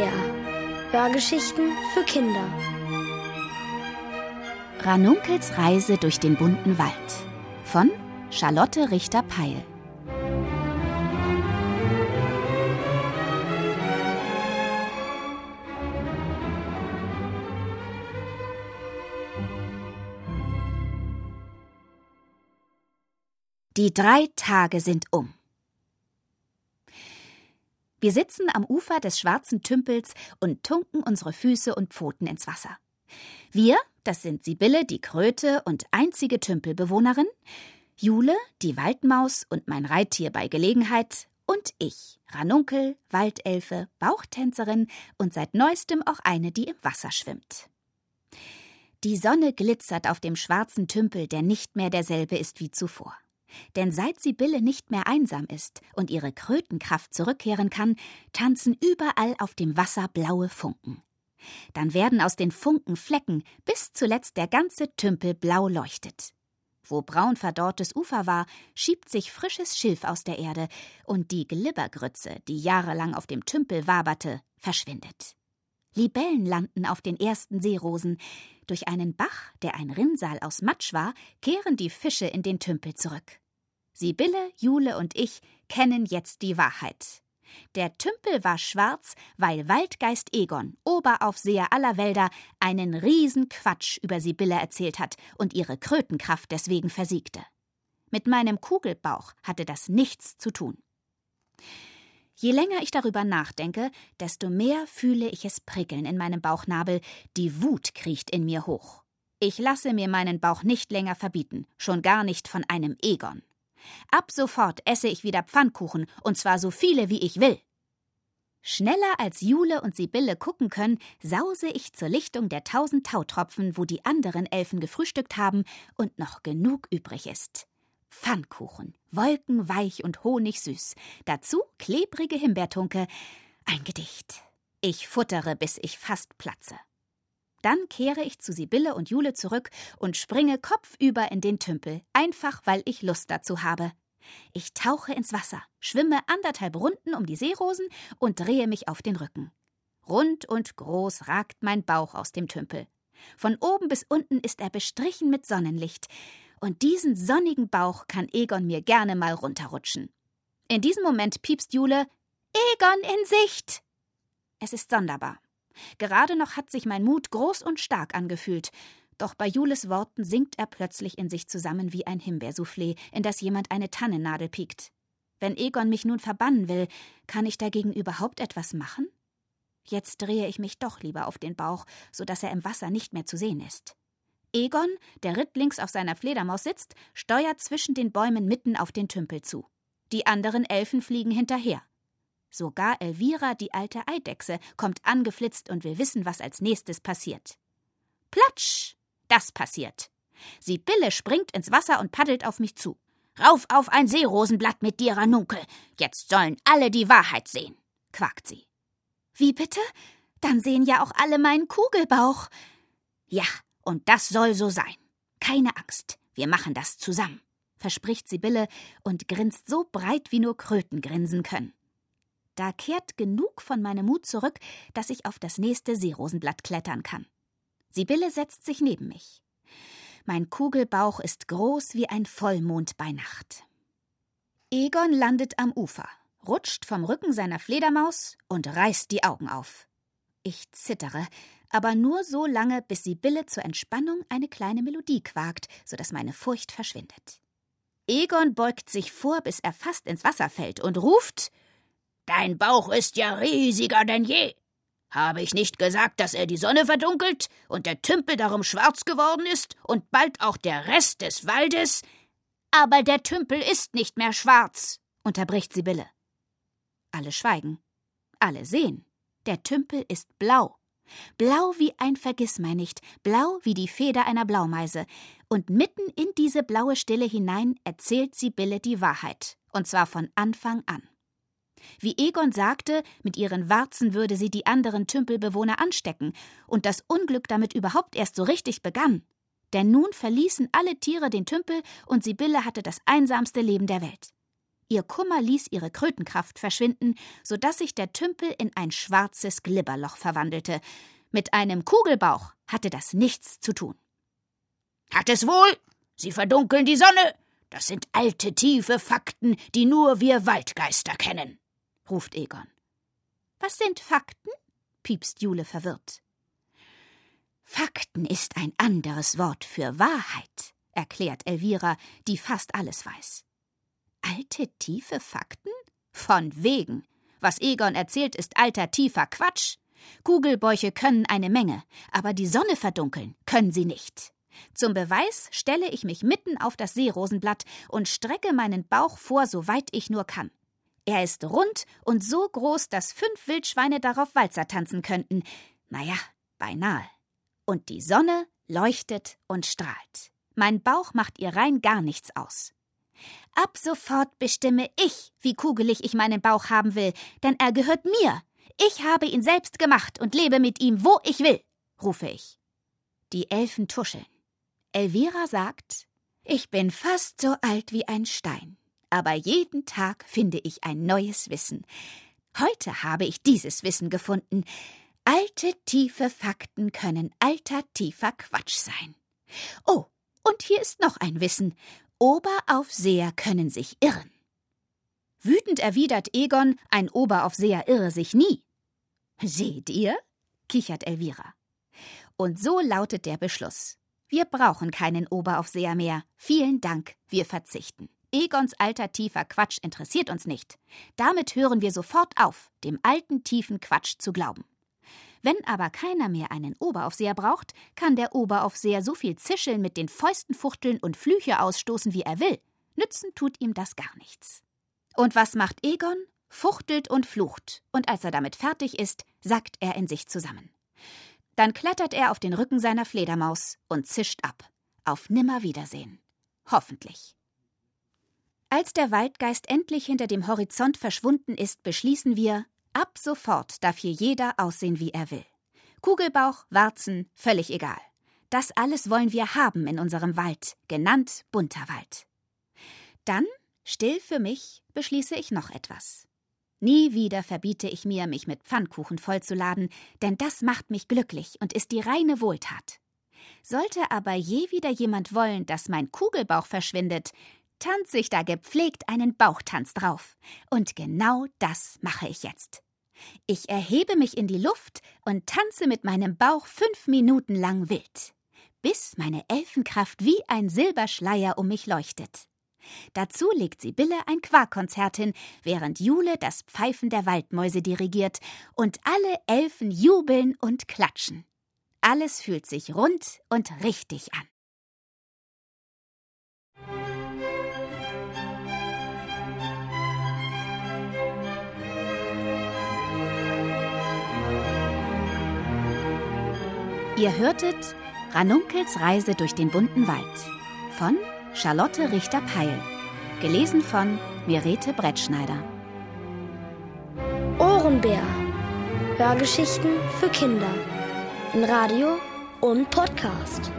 SWR. Hörgeschichten für Kinder. Ranunkels Reise durch den bunten Wald von Charlotte Richter-Peil. Die drei Tage sind um. Wir sitzen am Ufer des schwarzen Tümpels und tunken unsere Füße und Pfoten ins Wasser. Wir, das sind Sibylle, die Kröte und einzige Tümpelbewohnerin, Jule, die Waldmaus und mein Reittier bei Gelegenheit, und ich, Ranunkel, Waldelfe, Bauchtänzerin und seit neuestem auch eine, die im Wasser schwimmt. Die Sonne glitzert auf dem schwarzen Tümpel, der nicht mehr derselbe ist wie zuvor. Denn seit Sibylle nicht mehr einsam ist und ihre Krötenkraft zurückkehren kann, tanzen überall auf dem Wasser blaue Funken. Dann werden aus den Funken Flecken, bis zuletzt der ganze Tümpel blau leuchtet. Wo braun verdorrtes Ufer war, schiebt sich frisches Schilf aus der Erde, und die Glibbergrütze, die jahrelang auf dem Tümpel waberte, verschwindet. Libellen landen auf den ersten Seerosen. Durch einen Bach, der ein Rinnsal aus Matsch war, kehren die Fische in den Tümpel zurück. Sibylle, Jule und ich kennen jetzt die Wahrheit. Der Tümpel war schwarz, weil Waldgeist Egon, Oberaufseher aller Wälder, einen Riesenquatsch über Sibylle erzählt hat und ihre Krötenkraft deswegen versiegte. Mit meinem Kugelbauch hatte das nichts zu tun. Je länger ich darüber nachdenke, desto mehr fühle ich es prickeln in meinem Bauchnabel, die Wut kriecht in mir hoch. Ich lasse mir meinen Bauch nicht länger verbieten, schon gar nicht von einem Egon. Ab sofort esse ich wieder Pfannkuchen, und zwar so viele, wie ich will. Schneller als Jule und Sibylle gucken können, sause ich zur Lichtung der tausend Tautropfen, wo die anderen Elfen gefrühstückt haben und noch genug übrig ist. Pfannkuchen, wolkenweich und honigsüß. Dazu klebrige Himbeertunke. Ein Gedicht. Ich futtere, bis ich fast platze. Dann kehre ich zu Sibylle und Jule zurück und springe kopfüber in den Tümpel, einfach weil ich Lust dazu habe. Ich tauche ins Wasser, schwimme anderthalb Runden um die Seerosen und drehe mich auf den Rücken. Rund und groß ragt mein Bauch aus dem Tümpel. Von oben bis unten ist er bestrichen mit Sonnenlicht und diesen sonnigen Bauch kann Egon mir gerne mal runterrutschen. In diesem Moment piepst Jule Egon in Sicht. Es ist sonderbar. Gerade noch hat sich mein Mut groß und stark angefühlt, doch bei Jules Worten sinkt er plötzlich in sich zusammen wie ein Himbeersoufflé, in das jemand eine Tannennadel piekt. Wenn Egon mich nun verbannen will, kann ich dagegen überhaupt etwas machen? Jetzt drehe ich mich doch lieber auf den Bauch, so dass er im Wasser nicht mehr zu sehen ist. Egon, der rittlings auf seiner Fledermaus sitzt, steuert zwischen den Bäumen mitten auf den Tümpel zu. Die anderen Elfen fliegen hinterher. Sogar Elvira, die alte Eidechse, kommt angeflitzt und will wissen, was als nächstes passiert. Platsch! Das passiert. Sibylle springt ins Wasser und paddelt auf mich zu. Rauf auf ein Seerosenblatt mit dir, Ranunkel. Jetzt sollen alle die Wahrheit sehen, quakt sie. Wie bitte? Dann sehen ja auch alle meinen Kugelbauch. Ja, und das soll so sein. Keine Angst, wir machen das zusammen, verspricht Sibylle und grinst so breit, wie nur Kröten grinsen können. Da kehrt genug von meinem Mut zurück, dass ich auf das nächste Seerosenblatt klettern kann. Sibylle setzt sich neben mich. Mein Kugelbauch ist groß wie ein Vollmond bei Nacht. Egon landet am Ufer, rutscht vom Rücken seiner Fledermaus und reißt die Augen auf. Ich zittere, aber nur so lange, bis Sibylle zur Entspannung eine kleine Melodie quakt, so dass meine Furcht verschwindet. Egon beugt sich vor, bis er fast ins Wasser fällt und ruft Dein Bauch ist ja riesiger denn je. Habe ich nicht gesagt, dass er die Sonne verdunkelt und der Tümpel darum schwarz geworden ist und bald auch der Rest des Waldes? Aber der Tümpel ist nicht mehr schwarz, unterbricht Sibylle. Alle schweigen. Alle sehen. Der Tümpel ist blau. Blau wie ein Vergissmeinnicht, blau wie die Feder einer Blaumeise. Und mitten in diese blaue Stille hinein erzählt Sibylle die Wahrheit. Und zwar von Anfang an. Wie Egon sagte, mit ihren Warzen würde sie die anderen Tümpelbewohner anstecken, und das Unglück damit überhaupt erst so richtig begann. Denn nun verließen alle Tiere den Tümpel und Sibylle hatte das einsamste Leben der Welt. Ihr Kummer ließ ihre Krötenkraft verschwinden, so dass sich der Tümpel in ein schwarzes Glibberloch verwandelte. Mit einem Kugelbauch hatte das nichts zu tun. Hat es wohl? Sie verdunkeln die Sonne. Das sind alte, tiefe Fakten, die nur wir Waldgeister kennen, ruft Egon. Was sind Fakten? piepst Jule verwirrt. Fakten ist ein anderes Wort für Wahrheit, erklärt Elvira, die fast alles weiß. Alte, tiefe Fakten? Von wegen. Was Egon erzählt, ist alter, tiefer Quatsch. Kugelbäuche können eine Menge, aber die Sonne verdunkeln können sie nicht. Zum Beweis stelle ich mich mitten auf das Seerosenblatt und strecke meinen Bauch vor, soweit ich nur kann. Er ist rund und so groß, dass fünf Wildschweine darauf Walzer tanzen könnten. Naja, beinahe. Und die Sonne leuchtet und strahlt. Mein Bauch macht ihr rein gar nichts aus. Ab sofort bestimme ich, wie kugelig ich meinen Bauch haben will, denn er gehört mir. Ich habe ihn selbst gemacht und lebe mit ihm, wo ich will, rufe ich. Die Elfen tuscheln. Elvira sagt, ich bin fast so alt wie ein Stein, aber jeden Tag finde ich ein neues Wissen. Heute habe ich dieses Wissen gefunden. Alte, tiefe Fakten können alter, tiefer Quatsch sein. Oh, und hier ist noch ein Wissen. Oberaufseher können sich irren. Wütend erwidert Egon, ein Oberaufseher irre sich nie. Seht ihr? kichert Elvira. Und so lautet der Beschluss. Wir brauchen keinen Oberaufseher mehr. Vielen Dank, wir verzichten. Egons alter tiefer Quatsch interessiert uns nicht. Damit hören wir sofort auf, dem alten tiefen Quatsch zu glauben. Wenn aber keiner mehr einen Oberaufseher braucht, kann der Oberaufseher so viel zischeln, mit den Fäusten fuchteln und Flüche ausstoßen, wie er will. Nützen tut ihm das gar nichts. Und was macht Egon? Fuchtelt und flucht, und als er damit fertig ist, sackt er in sich zusammen. Dann klettert er auf den Rücken seiner Fledermaus und zischt ab. Auf Nimmerwiedersehen. Hoffentlich. Als der Waldgeist endlich hinter dem Horizont verschwunden ist, beschließen wir, Ab sofort darf hier jeder aussehen, wie er will. Kugelbauch, Warzen, völlig egal. Das alles wollen wir haben in unserem Wald, genannt bunter Wald. Dann, still für mich, beschließe ich noch etwas. Nie wieder verbiete ich mir, mich mit Pfannkuchen vollzuladen, denn das macht mich glücklich und ist die reine Wohltat. Sollte aber je wieder jemand wollen, dass mein Kugelbauch verschwindet, tanze ich da gepflegt einen Bauchtanz drauf. Und genau das mache ich jetzt. Ich erhebe mich in die Luft und tanze mit meinem Bauch fünf Minuten lang wild, bis meine Elfenkraft wie ein Silberschleier um mich leuchtet. Dazu legt Sibylle ein Quarkkonzert hin, während Jule das Pfeifen der Waldmäuse dirigiert und alle Elfen jubeln und klatschen. Alles fühlt sich rund und richtig an. Ihr hörtet Ranunkels Reise durch den bunten Wald von Charlotte Richter-Peil. Gelesen von Mirete Brettschneider. Ohrenbär. Hörgeschichten für Kinder. In Radio und Podcast.